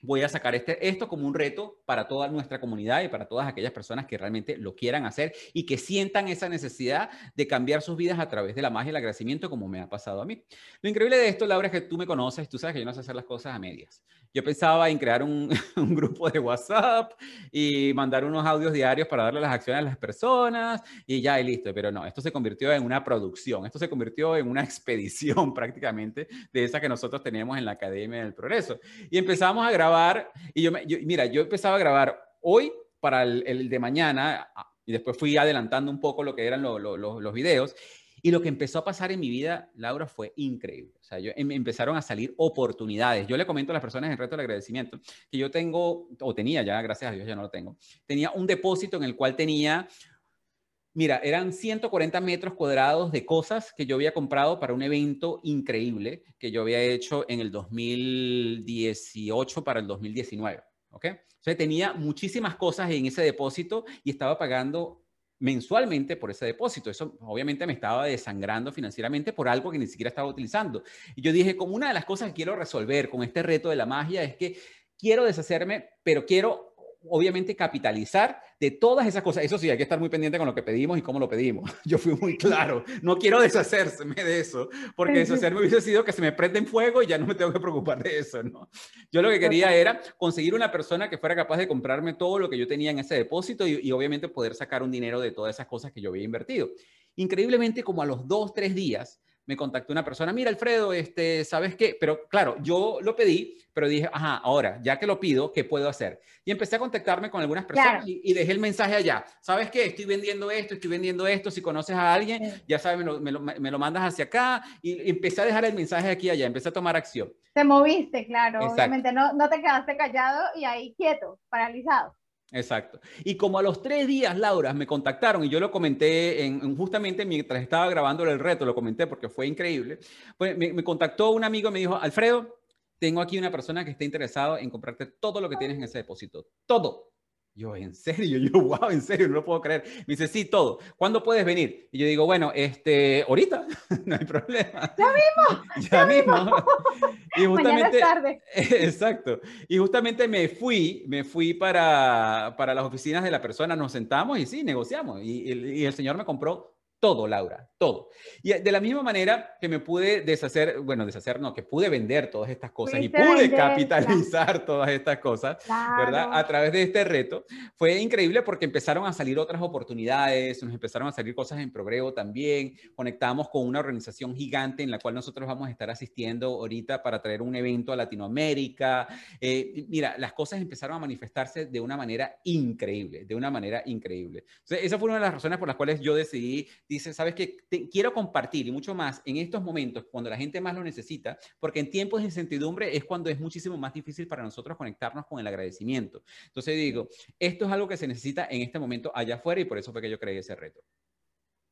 Voy a sacar este, esto como un reto para toda nuestra comunidad y para todas aquellas personas que realmente lo quieran hacer y que sientan esa necesidad de cambiar sus vidas a través de la magia y el agradecimiento como me ha pasado a mí. Lo increíble de esto, Laura, es que tú me conoces, tú sabes que yo no sé hacer las cosas a medias. Yo pensaba en crear un, un grupo de WhatsApp y mandar unos audios diarios para darle las acciones a las personas y ya, y listo. Pero no, esto se convirtió en una producción, esto se convirtió en una expedición prácticamente de esa que nosotros teníamos en la Academia del Progreso. Y empezamos a grabar y yo, mira, yo empezaba a grabar hoy para el, de mañana y después fui adelantando un poco lo que eran los videos. Y lo que empezó a pasar en mi vida, Laura, fue increíble. O sea, yo, me em, empezaron a salir oportunidades. Yo le comento a las personas en Reto del Agradecimiento que yo tengo, o tenía ya, gracias a Dios ya no lo tengo, tenía un depósito en el cual tenía Mira, eran 140 metros cuadrados de cosas que yo había comprado para un evento increíble que yo había hecho en el 2018 para el 2019. ¿Ok? Sea, tenía muchísimas cosas en ese depósito y estaba pagando mensualmente por ese depósito. Eso obviamente me estaba desangrando financieramente por algo que ni siquiera estaba utilizando. Y yo dije, como una de las cosas que quiero resolver con este reto de la magia es que quiero deshacerme, pero quiero obviamente capitalizar de todas esas cosas. Eso sí, hay que estar muy pendiente con lo que pedimos y cómo lo pedimos. Yo fui muy claro, no quiero deshacerse de eso, porque deshacerme hubiese sido que se me prende en fuego y ya no me tengo que preocupar de eso, ¿no? Yo lo que quería era conseguir una persona que fuera capaz de comprarme todo lo que yo tenía en ese depósito y, y obviamente poder sacar un dinero de todas esas cosas que yo había invertido. Increíblemente, como a los dos, tres días, me contactó una persona, mira Alfredo, este, ¿sabes qué? Pero claro, yo lo pedí, pero dije, ajá, ahora, ya que lo pido, ¿qué puedo hacer? Y empecé a contactarme con algunas personas y, dejé el mensaje allá. ¿Sabes qué? Estoy vendiendo esto, estoy vendiendo esto. Si conoces a alguien, ya sabes, me lo, me, lo, mandas hacia acá. Y, empecé a dejar el mensaje aquí allá, empecé a tomar acción. Te moviste, claro, obviamente, no, no te quedaste callado y ahí quieto, paralizado. Exacto. Y como a los tres días, Laura, me contactaron y yo lo comenté en, justamente mientras estaba grabando el reto, lo comenté porque fue increíble. Pues me, me contactó un amigo y me dijo, Alfredo, tengo aquí una persona que está interesado en comprarte todo lo que tienes en ese depósito. Todo. Yo, ¿en serio? Yo, wow, en serio, no lo puedo creer. Me dice, sí, todo. ¿Cuándo puedes venir? Y yo digo, bueno, este, ahorita, no hay problema. Ya mismo. Ya, mismo. Y justamente, tarde. Exacto. Y justamente me fui, me fui para, para las oficinas de la persona, nos sentamos y sí, negociamos. Y, y el señor me compró todo, Laura, todo. Y de la misma manera que me pude deshacer, bueno, deshacer no, que pude vender todas estas cosas y pude capitalizar todas estas cosas, ¿verdad? A través de este reto, fue increíble porque empezaron a salir otras oportunidades, nos empezaron a salir cosas en progreso también, conectamos con una organización gigante en la cual nosotros vamos a estar asistiendo ahorita para traer un evento a Latinoamérica. Eh, mira, las cosas empezaron a manifestarse de una manera increíble, de una manera increíble. esa fue una de las razones por las cuales yo decidí dice, sabes que quiero compartir y mucho más en estos momentos cuando la gente más lo necesita, porque en tiempos de incertidumbre es cuando es muchísimo más difícil para nosotros conectarnos con el agradecimiento. Entonces digo, esto es algo que se necesita en este momento allá afuera y por eso fue que yo creé ese reto.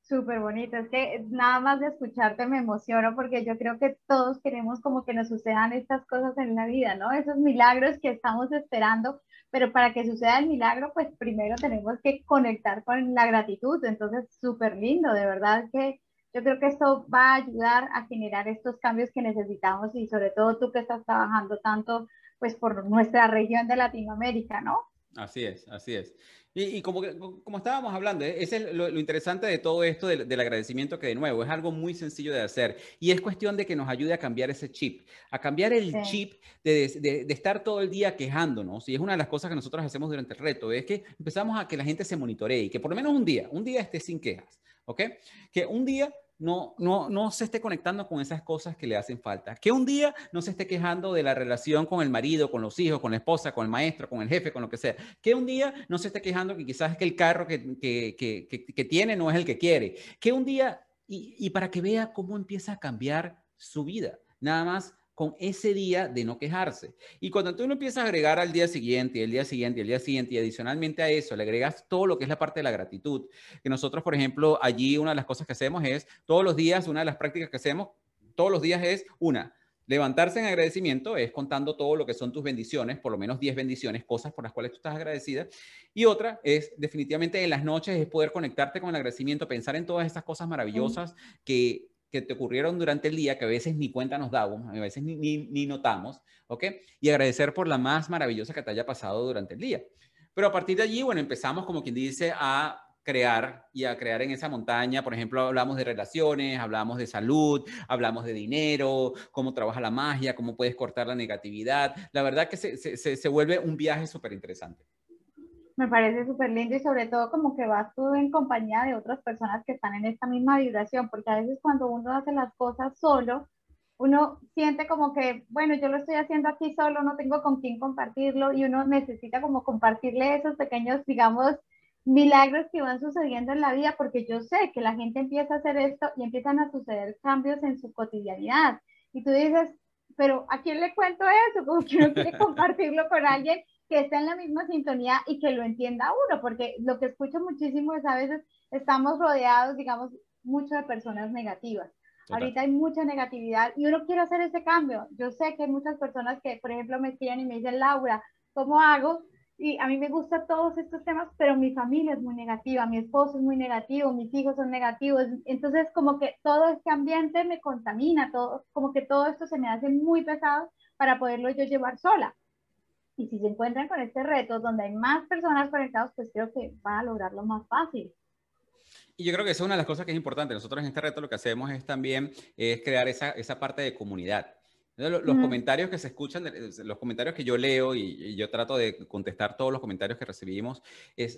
Súper bonito, es que nada más de escucharte me emociono porque yo creo que todos queremos como que nos sucedan estas cosas en la vida, ¿no? Esos milagros que estamos esperando pero para que suceda el milagro, pues primero tenemos que conectar con la gratitud. Entonces, súper lindo, de verdad que yo creo que esto va a ayudar a generar estos cambios que necesitamos y sobre todo tú que estás trabajando tanto, pues por nuestra región de Latinoamérica, ¿no? Así es, así es. Y, como, como estábamos hablando, ¿eh? ese es lo, interesante de todo esto del, agradecimiento que de nuevo es algo muy sencillo de hacer y es cuestión de que nos ayude a cambiar ese chip, a cambiar el chip de, de, estar todo el día quejándonos. Y es una de las cosas que nosotros hacemos durante el reto, es que empezamos a que la gente se monitoree y que por lo menos un día, un día esté sin quejas, ¿ok? Que un día no, no, no se esté conectando con esas cosas que le hacen falta. Que un día no se esté quejando de la relación con el marido, con los hijos, con la esposa, con el maestro, con el jefe, con lo que sea. Que un día no se esté quejando que quizás es que el carro que, que, que, tiene no es el que quiere. Que un día, y, y para que vea cómo empieza a cambiar su vida. Nada más con ese día de no quejarse. Y cuando tú no empiezas a agregar al día siguiente, y el día siguiente, y el día siguiente, y adicionalmente a eso le agregas todo lo que es la parte de la gratitud, que nosotros, por ejemplo, allí una de las cosas que hacemos es, todos los días, una de las prácticas que hacemos, todos los días es, una, levantarse en agradecimiento, es contando todo lo que son tus bendiciones, por lo menos 10 bendiciones, cosas por las cuales tú estás agradecida. Y otra es, definitivamente, en las noches, es poder conectarte con el agradecimiento, pensar en todas estas cosas maravillosas que que te ocurrieron durante el día que a veces ni cuenta nos damos, a veces ni, ni, notamos, ¿ok? Y agradecer por la más maravillosa que te haya pasado durante el día. Pero a partir de allí, bueno, empezamos como quien dice a crear y a crear en esa montaña. Por ejemplo, hablamos de relaciones, hablamos de salud, hablamos de dinero, cómo trabaja la magia, cómo puedes cortar la negatividad. La verdad que se, se, se vuelve un viaje súper interesante. Me parece súper lindo y sobre todo como que vas tú en compañía de otras personas que están en esta misma vibración, porque a veces cuando uno hace las cosas solo, uno siente como que, bueno, yo lo estoy haciendo aquí solo, no tengo con quién compartirlo y uno necesita como compartirle esos pequeños, digamos, milagros que van sucediendo en la vida, porque yo sé que la gente empieza a hacer esto y empiezan a suceder cambios en su cotidianidad. Y tú dices, pero ¿a quién le cuento eso? Como que uno quiere compartirlo con alguien que esté en la misma sintonía y que lo entienda uno, porque lo que escucho muchísimo es a veces estamos rodeados, digamos, mucho de personas negativas. Ahorita hay mucha negatividad y uno quiere hacer ese cambio. Yo sé que hay muchas personas que, por ejemplo, me escriben y me dicen, Laura, ¿cómo hago? Y a mí me gustan todos estos temas, pero mi familia es muy negativa, mi esposo es muy negativo, mis hijos son negativos. Entonces, como que todo este ambiente me contamina, todo, como que todo esto se me hace muy pesado para poderlo yo llevar sola. Y si se encuentran con este reto donde hay más personas conectadas, pues creo que van a lograrlo más fácil. Y yo creo que esa es una de las cosas que es importante. Nosotros en este reto lo que hacemos es también es crear esa, esa parte de comunidad. Los, comentarios que se escuchan, los comentarios que yo leo y, yo trato de contestar todos los comentarios que recibimos,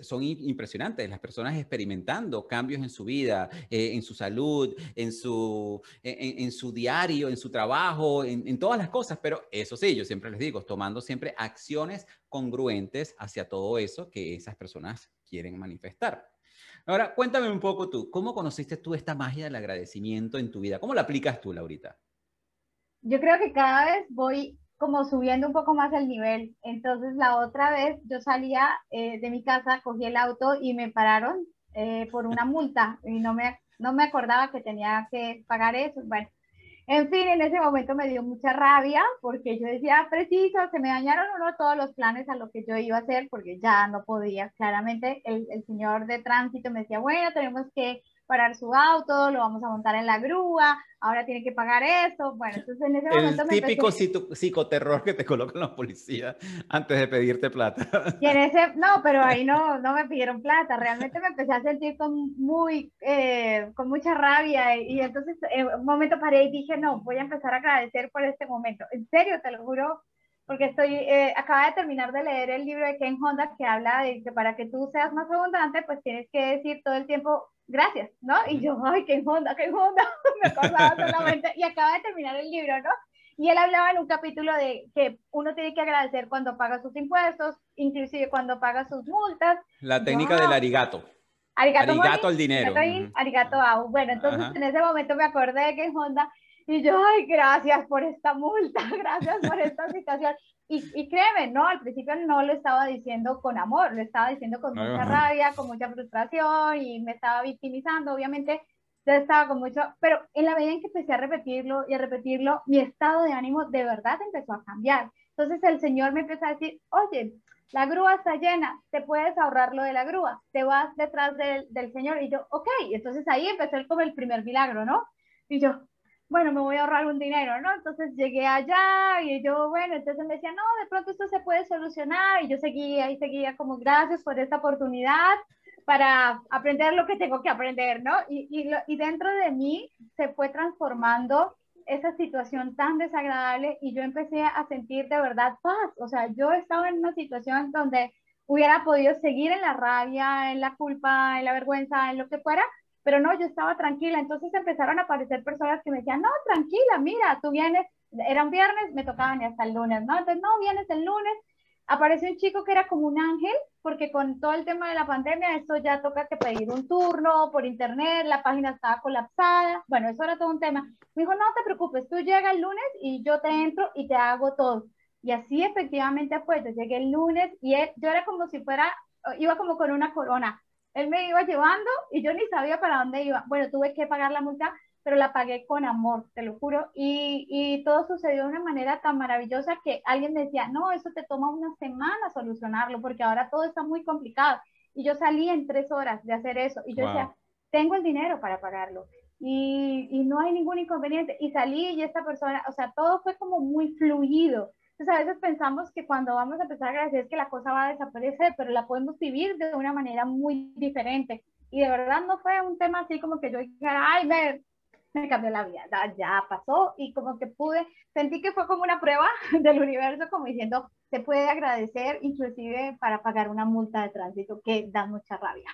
son impresionantes. Las personas experimentando cambios en su vida, eh, en su salud, en su, en, su diario, en su trabajo, en, en, todas las cosas. Pero eso sí, yo siempre les digo, tomando siempre acciones congruentes hacia todo eso que esas personas quieren manifestar. Ahora, cuéntame un poco tú, ¿cómo conociste tú esta magia del agradecimiento en tu vida? ¿Cómo la aplicas tú, Laurita? Yo creo que cada vez voy como subiendo un poco más el nivel. Entonces la otra vez yo salía eh, de mi casa, cogí el auto y me pararon eh, por una multa y no me, no me acordaba que tenía que pagar eso. Bueno, en fin, en ese momento me dio mucha rabia porque yo decía, preciso, se me dañaron uno todos los planes a lo que yo iba a hacer porque ya no podía. Claramente el, el señor de tránsito me decía, bueno, tenemos que parar su auto, lo vamos a montar en la grúa, ahora tiene que pagar eso. Bueno, entonces en ese momento El típico psicoterror que te colocan los policías antes de pedirte plata. Y en ese, no, pero ahí no, no me pidieron plata, realmente me empecé a sentir con, muy, eh, con mucha rabia y, entonces en un momento paré y dije, no, voy a empezar a agradecer por este momento. En serio, te lo juro, porque estoy, eh, acaba de terminar de leer el libro de Ken Honda que habla de que para que tú seas más abundante, pues tienes que decir todo el tiempo gracias, ¿no? Y yo, ay, qué onda, qué onda, me acordaba solamente, y acaba de terminar el libro, ¿no? Y él hablaba en un capítulo de que uno tiene que agradecer cuando paga sus impuestos, inclusive cuando paga sus multas. La técnica del arigato. Arigato, arigato al dinero. Arigato, au. Bueno, entonces en ese momento me acordé de que Honda y yo, ay, gracias por esta multa, gracias por esta situación. Y, y, créeme, no, al principio no lo estaba diciendo con amor, lo estaba diciendo con mucha rabia, con mucha frustración y me estaba victimizando, obviamente yo estaba con mucho, pero en la medida en que empecé a repetirlo y a repetirlo, mi estado de ánimo de verdad empezó a cambiar. Entonces el Señor me empezó a decir, oye, la grúa está llena, te puedes ahorrar lo de la grúa, te vas detrás del, del Señor. Y yo, ok, entonces ahí empezó el, como el primer milagro, ¿no? Y yo, bueno, me voy a ahorrar un dinero, ¿no? Entonces llegué allá y yo, bueno, entonces me decía, no, de pronto esto se puede solucionar y yo seguía y seguía como gracias por esta oportunidad para aprender lo que tengo que aprender, ¿no? Y, y, y dentro de mí se fue transformando esa situación tan desagradable y yo empecé a sentir de verdad paz, o sea, yo estaba en una situación donde hubiera podido seguir en la rabia, en la culpa, en la vergüenza, en lo que fuera, pero no, yo estaba tranquila. Entonces empezaron a aparecer personas que me decían, no, tranquila, mira, tú vienes, era un viernes, me tocaban hasta el lunes, ¿no? Entonces, no, vienes el lunes. Apareció un chico que era como un ángel, porque con todo el tema de la pandemia, esto ya toca que pedir un turno por internet, la página estaba colapsada, bueno, eso era todo un tema. Me dijo, no te preocupes, tú llegas el lunes y yo te entro y te hago todo. Y así efectivamente fue, yo llegué el lunes y yo era como si fuera, iba como con una corona él me iba llevando y yo ni sabía para dónde iba. Bueno, tuve que pagar la multa, pero la pagué con amor, te lo juro. Y, y todo sucedió de una manera tan maravillosa que alguien me decía, no, eso te toma una semana solucionarlo, porque ahora todo está muy complicado. Y yo salí en tres horas de hacer eso. Y yo decía, tengo el dinero para pagarlo. Y, y no hay ningún inconveniente. Y salí y esta persona, o sea, todo fue como muy fluido. Entonces a veces pensamos que cuando vamos a empezar a agradecer que la cosa va a desaparecer, pero la podemos vivir de una manera muy diferente. Y de verdad no fue un tema así como que yo dijera, ay, me, me cambió la vida, ya pasó y como que pude, sentí que fue como una prueba del universo, como diciendo, se puede agradecer inclusive para pagar una multa de tránsito que da mucha rabia.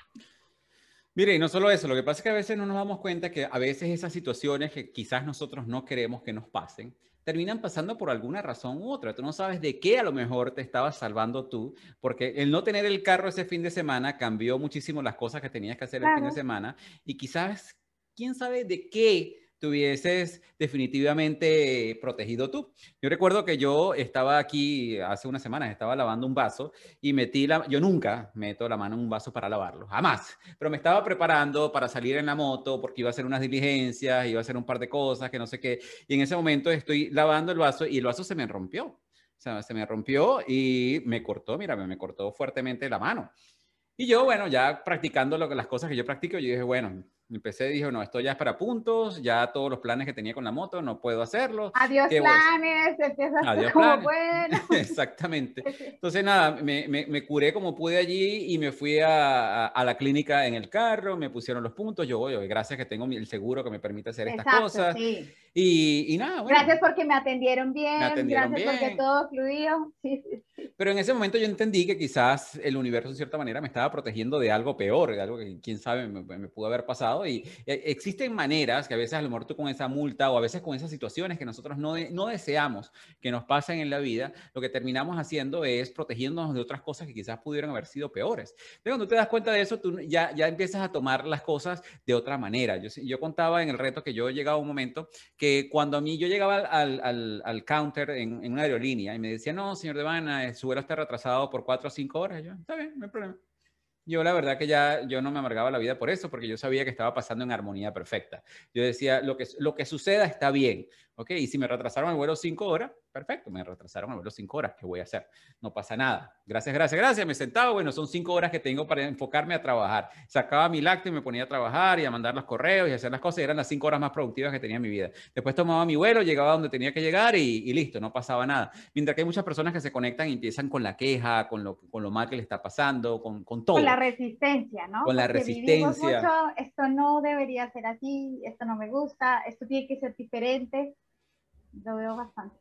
Mire, y no solo eso, lo que pasa es que a veces no nos damos cuenta que a veces esas situaciones que quizás nosotros no queremos que nos pasen, terminan pasando por alguna razón u otra. Tú no sabes de qué a lo mejor te estabas salvando tú, porque el no tener el carro ese fin de semana cambió muchísimo las cosas que tenías que hacer el fin de semana y quizás, quién sabe de qué te hubieses definitivamente protegido tú. Yo recuerdo que yo estaba aquí hace unas semanas, estaba lavando un vaso y metí la, yo nunca meto la mano en un vaso para lavarlo, jamás, pero me estaba preparando para salir en la moto porque iba a hacer unas diligencias, iba a hacer un par de cosas, que no sé qué, y en ese momento estoy lavando el vaso y el vaso se me rompió. O sea, se me rompió y me cortó, mira, me cortó fuertemente la mano. Y yo, bueno, ya practicando lo las cosas que yo practico, yo dije, bueno, empecé y dije, no, esto ya es para puntos, ya todos los planes que tenía con la moto no puedo hacerlos. Adiós planes, empiezas Adiós como planes. bueno. Exactamente. Entonces, nada, me, me, me, curé como pude allí y me fui a, a, la clínica en el carro, me pusieron los puntos, yo voy, gracias que tengo el seguro que me permite hacer estas cosas. Sí. Y, y, nada, bueno, Gracias porque me atendieron bien, me atendieron gracias porque todo fluyó. Sí, sí, Pero en ese momento yo entendí que quizás el universo, en cierta manera, me estaba protegiendo de algo peor, de algo que quién sabe me, me pudo haber pasado y eh, existen maneras que a veces a lo mejor tú con esa multa o a veces con esas situaciones que nosotros no, no deseamos que nos pasen en la vida, lo que terminamos haciendo es protegiéndonos de otras cosas que quizás pudieron haber sido peores. Pero cuando te das cuenta de eso, tú ya, ya empiezas a tomar las cosas de otra manera. Yo, yo contaba en el reto que yo llegaba a un momento que cuando a mí yo llegaba al, al, al counter en, en, una aerolínea y me decía, no, señor Devana, su vuelo está retrasado por cuatro o cinco horas, yo, está bien, no hay problema. Yo la verdad que ya yo no me amargaba la vida por eso, porque yo sabía que estaba pasando en armonía perfecta. Yo decía, lo que, lo que suceda está bien, ¿ok? Y si me retrasaron el vuelo cinco horas, perfecto, me retrasaron el vuelo cinco horas, ¿qué voy a hacer? No pasa nada. Gracias, gracias, gracias. Me sentaba, bueno, son cinco horas que tengo para enfocarme a trabajar. Sacaba mi lácteo y me ponía a trabajar y a mandar los correos y hacer las cosas. Y eran las cinco horas más productivas que tenía en mi vida. Después tomaba mi vuelo, llegaba donde tenía que llegar y, listo, no pasaba nada. Mientras que hay muchas personas que se conectan y empiezan con la queja, con lo, con lo mal que le está pasando, con, con todo. Con la resistencia, ¿no? Con la resistencia. Mucho, esto no debería ser así, esto no me gusta, esto tiene que ser diferente. Lo veo bastante.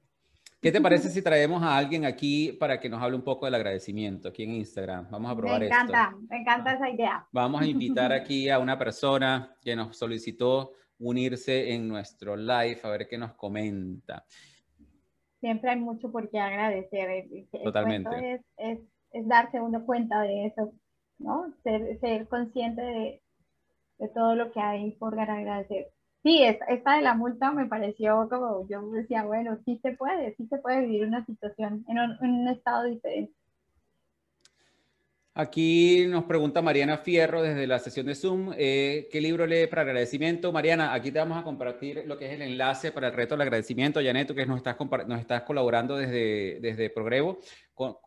¿Qué te parece si traemos a alguien aquí para que nos hable un poco del agradecimiento aquí en Instagram? Vamos a probar esto. Me encanta, me encanta esa idea. Vamos a invitar aquí a una persona que nos solicitó unirse en nuestro live a ver qué nos comenta. Siempre hay mucho por qué agradecer. Totalmente. Es, es, es, darse uno cuenta de eso, ¿no? Ser, ser consciente de, de todo lo que hay por agradecer. Sí, esta, de la multa me pareció como, yo decía, bueno, sí se puede, sí se puede vivir una situación en un, estado diferente. Aquí nos pregunta Mariana Fierro desde la sesión de Zoom, eh, ¿qué libro lee para agradecimiento? Mariana, aquí te vamos a compartir lo que es el enlace para el reto del agradecimiento. Janet, tú que nos estás, nos estás colaborando desde, desde Progrevo,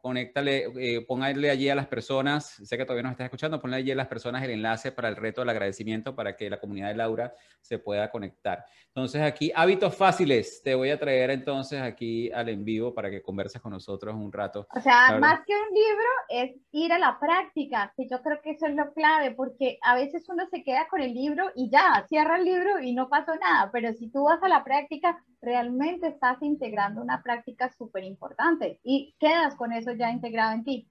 conéctale, eh, póngale allí a las personas, sé que todavía nos estás escuchando, ponle allí a las personas el enlace para el reto del agradecimiento para que la comunidad de Laura se pueda conectar. Entonces aquí, hábitos fáciles, te voy a traer entonces aquí al en vivo para que converses con nosotros un rato. O sea, más que un libro es ir a la práctica, que yo creo que eso es lo clave, porque a veces uno se queda con el libro y ya, cierra el libro y no pasó nada, pero si tú vas a la práctica, realmente estás integrando una práctica súper importante y quedas con eso ya integrado en ti.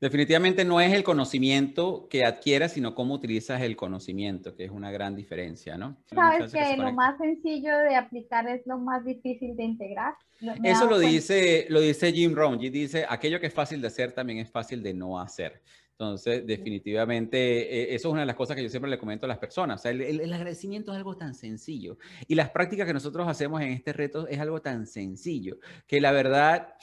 Definitivamente no es el conocimiento que adquieras, sino cómo utilizas el conocimiento, que es una gran diferencia, ¿no? Sabes que, lo más sencillo de aplicar es lo más difícil de integrar. Eso lo dice, lo dice Jim Rohn, dice, aquello que es fácil de hacer también es fácil de no hacer. Entonces, definitivamente, eh, eso es una de las cosas que yo siempre le comento a las personas. O sea, el, agradecimiento es algo tan sencillo. Y las prácticas que nosotros hacemos en este reto es algo tan sencillo que la verdad,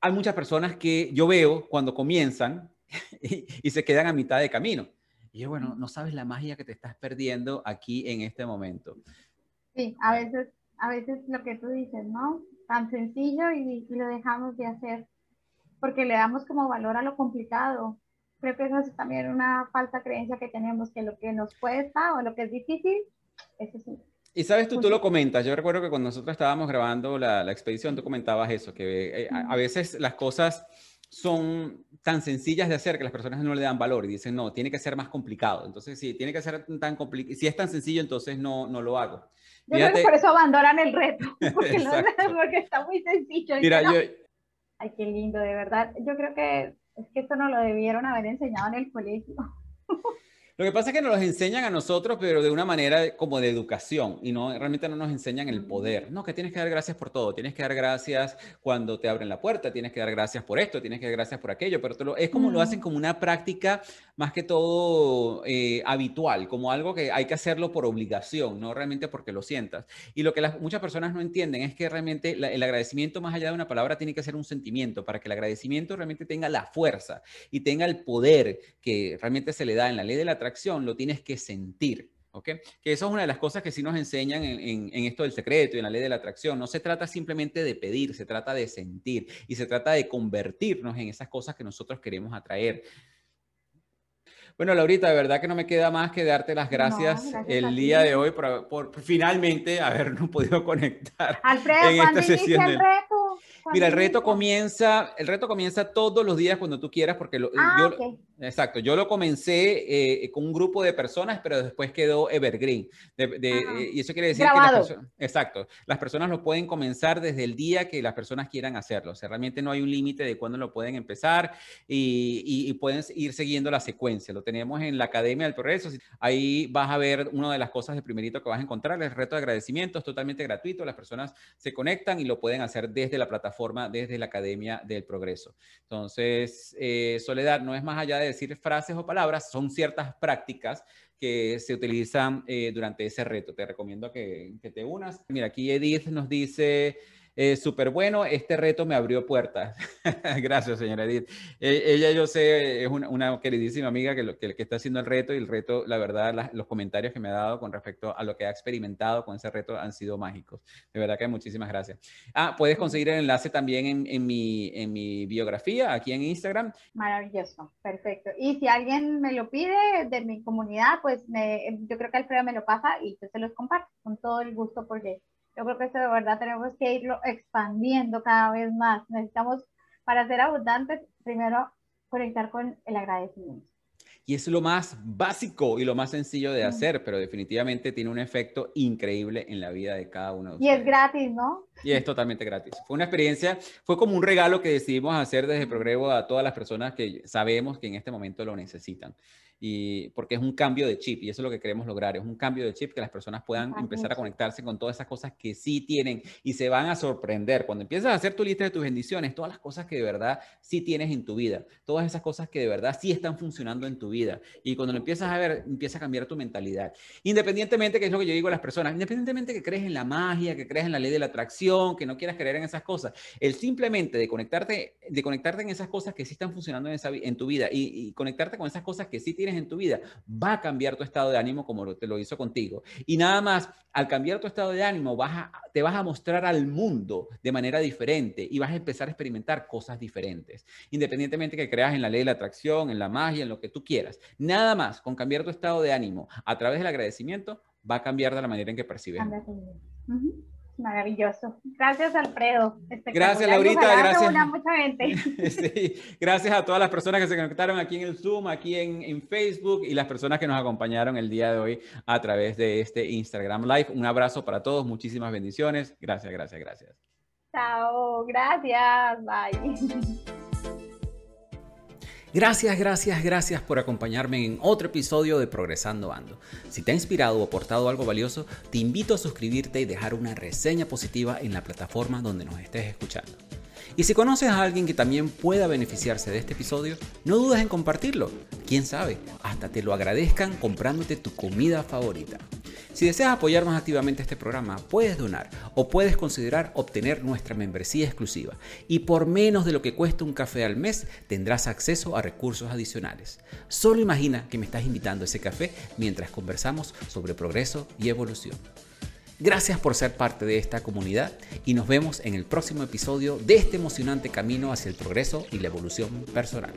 hay muchas personas que yo veo cuando comienzan y, se quedan a mitad de camino. Y yo, bueno, no sabes la magia que te estás perdiendo aquí en este momento. Sí, a veces, a veces lo que tú dices, ¿no? Tan sencillo y, y lo dejamos de hacer porque le damos como valor a lo complicado creo que eso es también una falsa creencia que tenemos, que lo que nos cuesta o lo que es difícil, eso sí. Y sabes, tú, tú lo comentas. Yo recuerdo que cuando nosotros estábamos grabando la, la expedición, tú comentabas eso, que eh, a, veces las cosas son tan sencillas de hacer que las personas no le dan valor y dicen, no, tiene que ser más complicado. Entonces, si tiene que ser tan complicado, si es tan sencillo, entonces no, no lo hago. Yo creo que por eso abandonan el reto, porque, porque está muy sencillo. Mira, yo... Ay, qué lindo, de verdad. Yo creo que es que esto no lo debieron haber enseñado en el colegio. Lo que pasa es que nos los enseñan a nosotros, pero de una manera como de educación y no realmente no nos enseñan el poder. No, que tienes que dar gracias por todo, tienes que dar gracias cuando te abren la puerta, tienes que dar gracias por esto, tienes que dar gracias por aquello, pero es como lo hacen como una práctica más que todo eh, habitual, como algo que hay que hacerlo por obligación, no realmente porque lo sientas. Y lo que las, muchas personas no entienden es que realmente el agradecimiento más allá de una palabra tiene que ser un sentimiento para que el agradecimiento realmente tenga la fuerza y tenga el poder que realmente se le da en la ley de la atracción, lo tienes que sentir. ¿ok? Que eso es una de las cosas que sí nos enseñan en, esto del secreto y en la ley de la atracción. No se trata simplemente de pedir, se trata de sentir y se trata de convertirnos en esas cosas que nosotros queremos atraer. Bueno, Laurita, de verdad que no me queda más que darte las gracias, el día de hoy por, finalmente habernos podido conectar. Alfredo, en esta sesión el reto? Mira, el reto comienza, el reto comienza todos los días cuando tú quieras, porque lo, ah, yo, Exacto, yo lo comencé eh, con un grupo de personas, pero después quedó evergreen. Eh, y eso quiere decir que las personas, exacto, las personas lo pueden comenzar desde el día que las personas quieran hacerlo. O sea, realmente no hay un límite de cuándo lo pueden empezar y, pueden ir siguiendo la secuencia. Lo tenemos en la Academia del Progreso. Ahí vas a ver una de las cosas de primerito que vas a encontrar, el reto de agradecimiento, es totalmente gratuito. Las personas se conectan y lo pueden hacer desde la plataforma, desde la Academia del Progreso. Entonces, eh, Soledad, no es más allá de decir frases o palabras, son ciertas prácticas que se utilizan eh, durante ese reto. Te recomiendo que, que, te unas. Mira, aquí Edith nos dice, eh, Súper bueno, este reto me abrió puertas. Gracias, señora Edith. E, ella, yo sé, es una, queridísima amiga que, lo, que, está haciendo el reto y el reto, la verdad, los comentarios que me ha dado con respecto a lo que ha experimentado con ese reto han sido mágicos. De verdad que muchísimas gracias. Ah, puedes conseguir el enlace también en, en, mi, en mi biografía, aquí en Instagram. Maravilloso, perfecto. Y si alguien me lo pide de mi comunidad, pues me, yo creo que Alfredo me lo pasa y yo se los comparto con todo el gusto porque yo creo que esto de verdad tenemos que irlo expandiendo cada vez más. Necesitamos, para ser abundantes, primero conectar con el agradecimiento. Y es lo más básico y lo más sencillo de hacer, pero definitivamente tiene un efecto increíble en la vida de cada uno de ustedes. Y es gratis, ¿no? Y es totalmente gratis. Fue una experiencia, fue como un regalo que decidimos hacer desde Progreso a todas las personas que sabemos que en este momento lo necesitan y porque es un cambio de chip y eso es lo que queremos lograr, es un cambio de chip que las personas puedan empezar a conectarse con todas esas cosas que sí tienen y se van a sorprender. Cuando empiezas a hacer tu lista de tus bendiciones, todas las cosas que de verdad sí tienes en tu vida, todas esas cosas que de verdad sí están funcionando en tu vida y cuando lo empiezas a ver, empieza a cambiar tu mentalidad. Independientemente, que es lo que yo digo a las personas, independientemente que crees en la magia, que crees en la ley de la atracción, que no quieras creer en esas cosas, el simplemente de conectarte, de conectarte en esas cosas que sí están funcionando en, esa, en tu vida y, y conectarte con esas cosas que sí tienes en tu vida, va a cambiar tu estado de ánimo como te lo hizo contigo. Y nada más, al cambiar tu estado de ánimo, vas te vas a mostrar al mundo de manera diferente y vas a empezar a experimentar cosas diferentes. Independientemente que creas en la ley de la atracción, en la magia, en lo que tú quieras. Nada más, con cambiar tu estado de ánimo a través del agradecimiento, va a cambiar de la manera en que percibes. Maravilloso. Gracias, Alfredo. Gracias, Laurita. Gracias. mucha gente. Gracias a todas las personas que se conectaron aquí en el Zoom, aquí en, en, Facebook y las personas que nos acompañaron el día de hoy a través de este Instagram Live. Un abrazo para todos. Muchísimas bendiciones. Gracias, gracias, gracias. Chao. Gracias. Bye. Gracias, gracias, gracias por acompañarme en otro episodio de Progresando Ando. Si te ha inspirado o aportado algo valioso, te invito a suscribirte y dejar una reseña positiva en la plataforma donde nos estés escuchando. Y si conoces a alguien que también pueda beneficiarse de este episodio, no dudes en compartirlo. Quién sabe, hasta te lo agradezcan comprándote tu comida favorita. Si deseas apoyar más activamente este programa, puedes donar o puedes considerar obtener nuestra membresía exclusiva. Y por menos de lo que cuesta un café al mes, tendrás acceso a recursos adicionales. Solo imagina que me estás invitando a ese café mientras conversamos sobre progreso y evolución. Gracias por ser parte de esta comunidad y nos vemos en el próximo episodio de este emocionante camino hacia el progreso y la evolución personal.